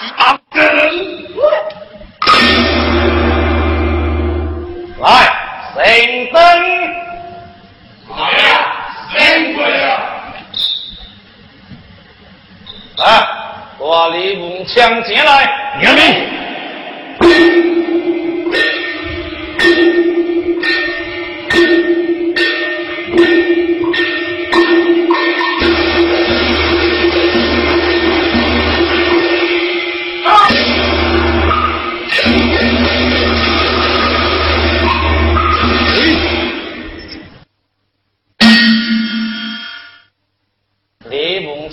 啊来自阿根。来，圣灯。来呀，圣鬼啊！来，把李文强请来，娘命。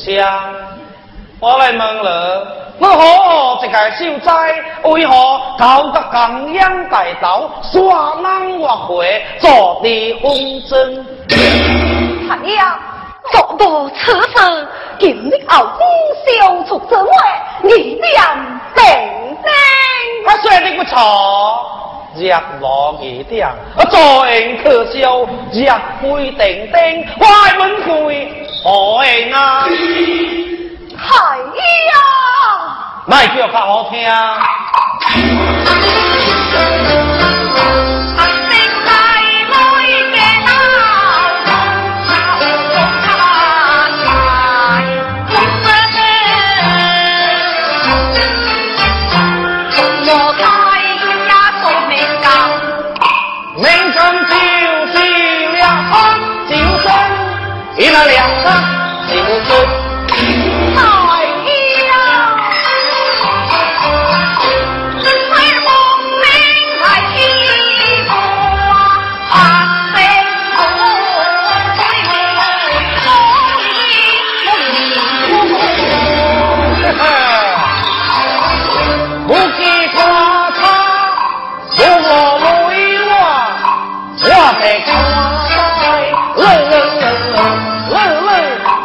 李文强，我来问了，我好这个秀才为何？搞个江洋大盗，耍狼挖回，坐地风筝？太呀，做到此事，今日后公消除之外，你点定定。我说的不错，日落二点，坐应可笑，日灰定定，快门开，何应啊？系呀，卖叫较好听。你那两张金封。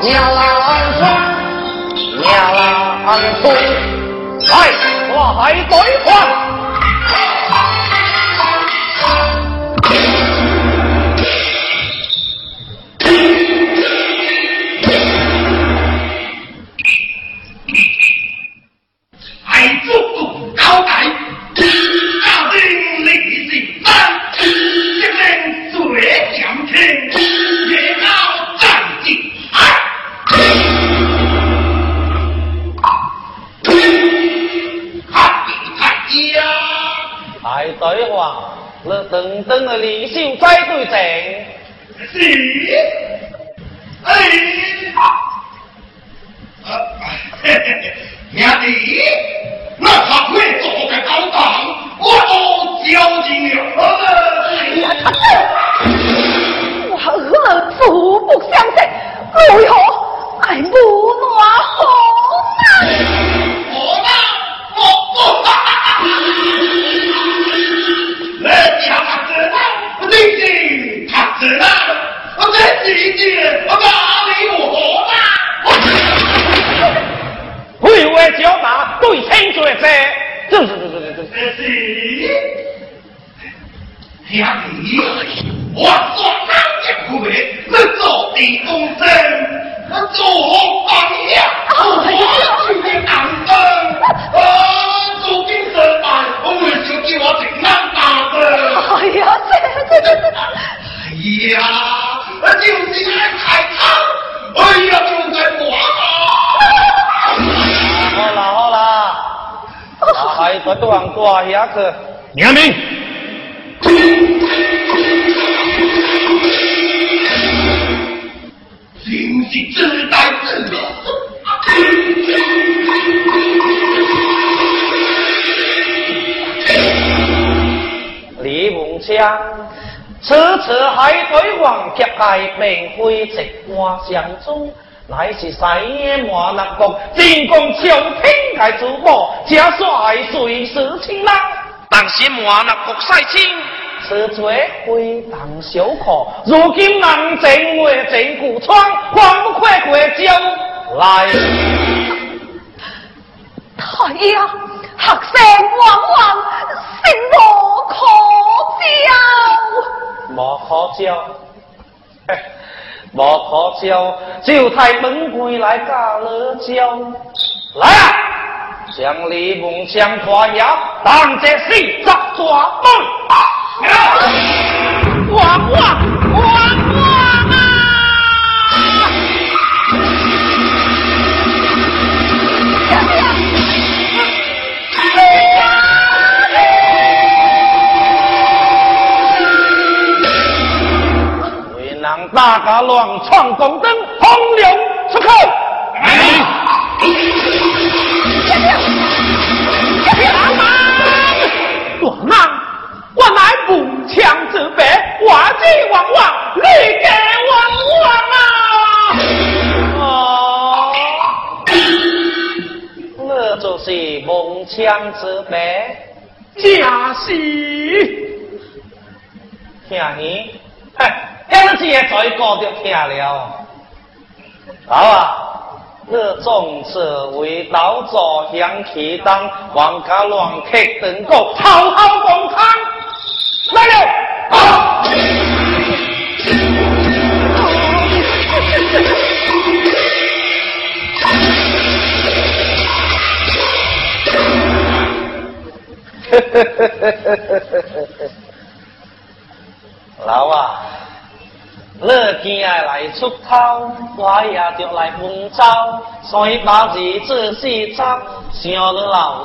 娘郎穿，娘郎穿，来，我还对话。话，那等等的李秀才对阵。是，哎，啊，嘿嘿嘿，兄弟，那他会做个高档，我都交进了。我饿了素不相做地公生，我做榜样，我去当灯，啊，做金神办，我们就叫我平安大的。哎呀，这这这这，哎呀，就是来开仓，哎呀，就在广好啦好啦，还对往挂下去。娘命！真是自带自了。李文强，此次海对王劫界并非直瓜相中，乃是三爷马南国进攻朝廷的主谋，加率随时请郎。但是马南国赛清，此罪非当小可。如今南靖为靖古窗，还不快快交来？太呀，学生往往心无可教。无可教，无可教，就太门关来教了教。来啊，将李梦强抓押，当这西抓抓门。王王王王啊！大家乱闯红灯，洪流出口。梦枪之辈，假戏，听你，嗨。今次也再过就听了，好啊！你总是为道做香气当，王家乱客等个好好共餐，来了！啊！老啊！你今爱来出头，我也着来问走，所以把字仔细查，想了老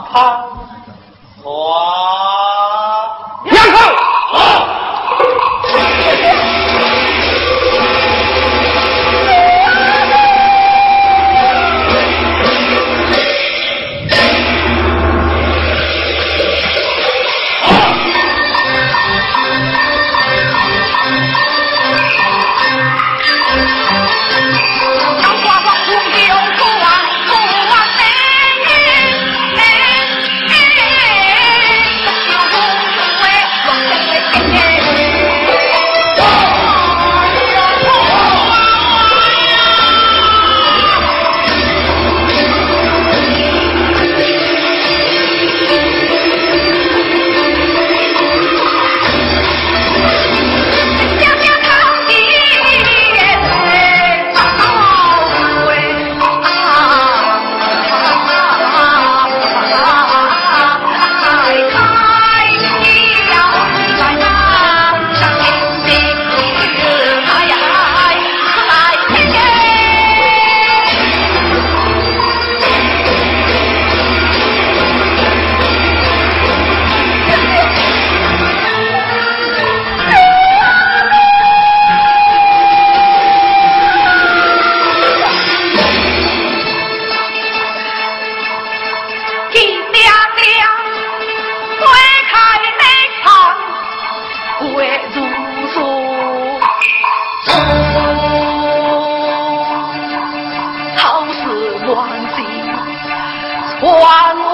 穿的穿。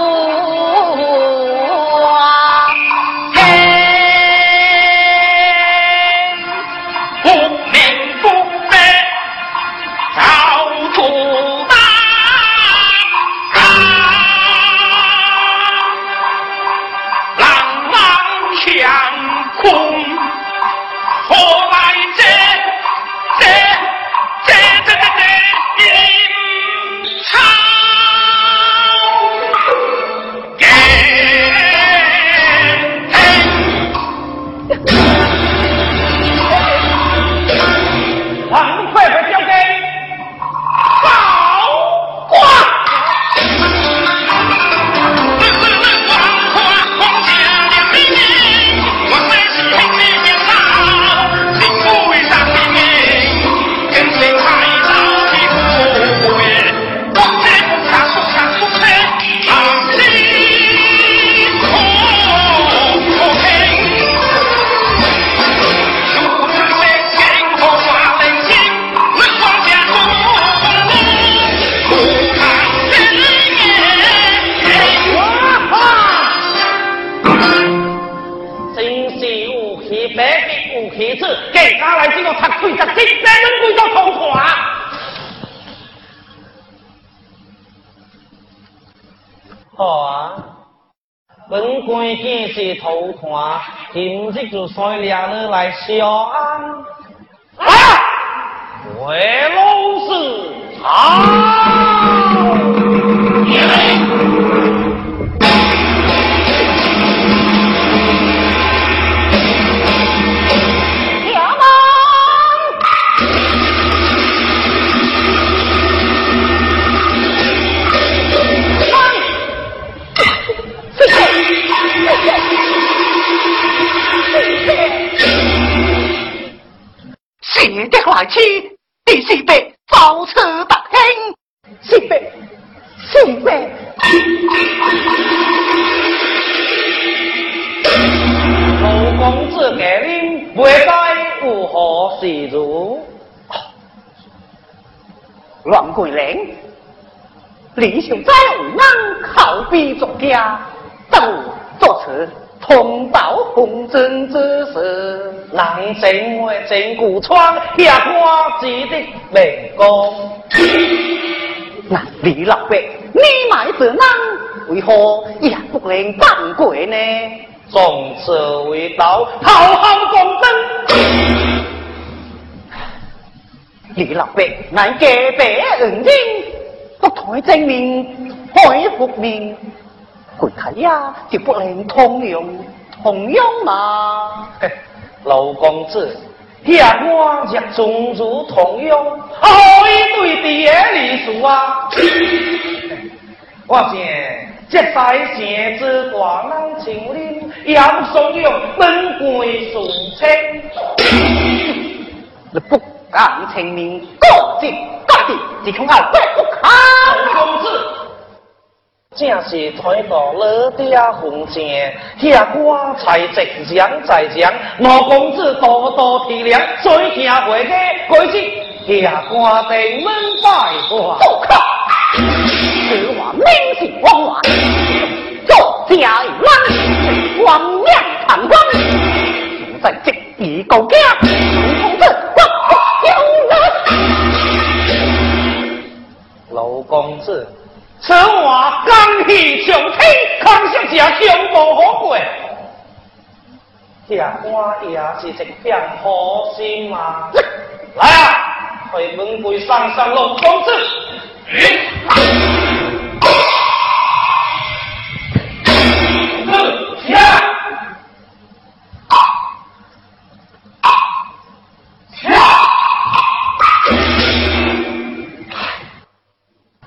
头，哇！两口。今日就率两人来相安。啊！回老师好。来去，第四辈遭此不幸，四辈，四辈。陆公子给令，未该如何是如？王桂玲，李秀在为俺考比作家，当作词。通报红尘之事，人正为正古窗，下花子的明光。那李老伯，你买这人为何也不能放过呢？众此为道，好好公正。李老伯，乃隔壁恩人，不台证明，开福面。鬼太呀，就不能通用通用嘛？老公子，遐我若中如通用，可以对的野梨树啊！我见这在县之大人情恁，也不怂恿本贵送亲。你不敢清明，各尽各地，只恐俺不可。老公子。正是推到老爹红前，遐瓜菜直将在将，老公子多多体谅，最听会的规矩，遐瓜登门拜花。不可，此话明是谎话，作家冤，光明堂官，现在这一个家，公子我有人。老公子。此话刚气上天，康小姐胸无好过。下官也是一片好心嘛。来啊，回门贵上上龙公子。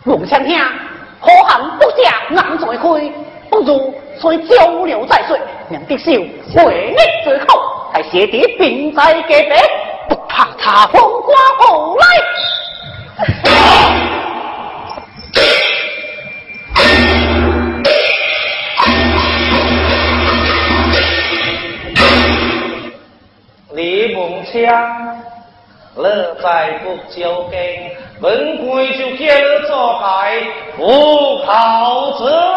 龙相听。可恨不下难再开，不如先交流再说。两弟兄为你之口，在谢弟并在隔壁，不怕他风刮过来。李梦强，乐在不交根。本贵就叫做海老子。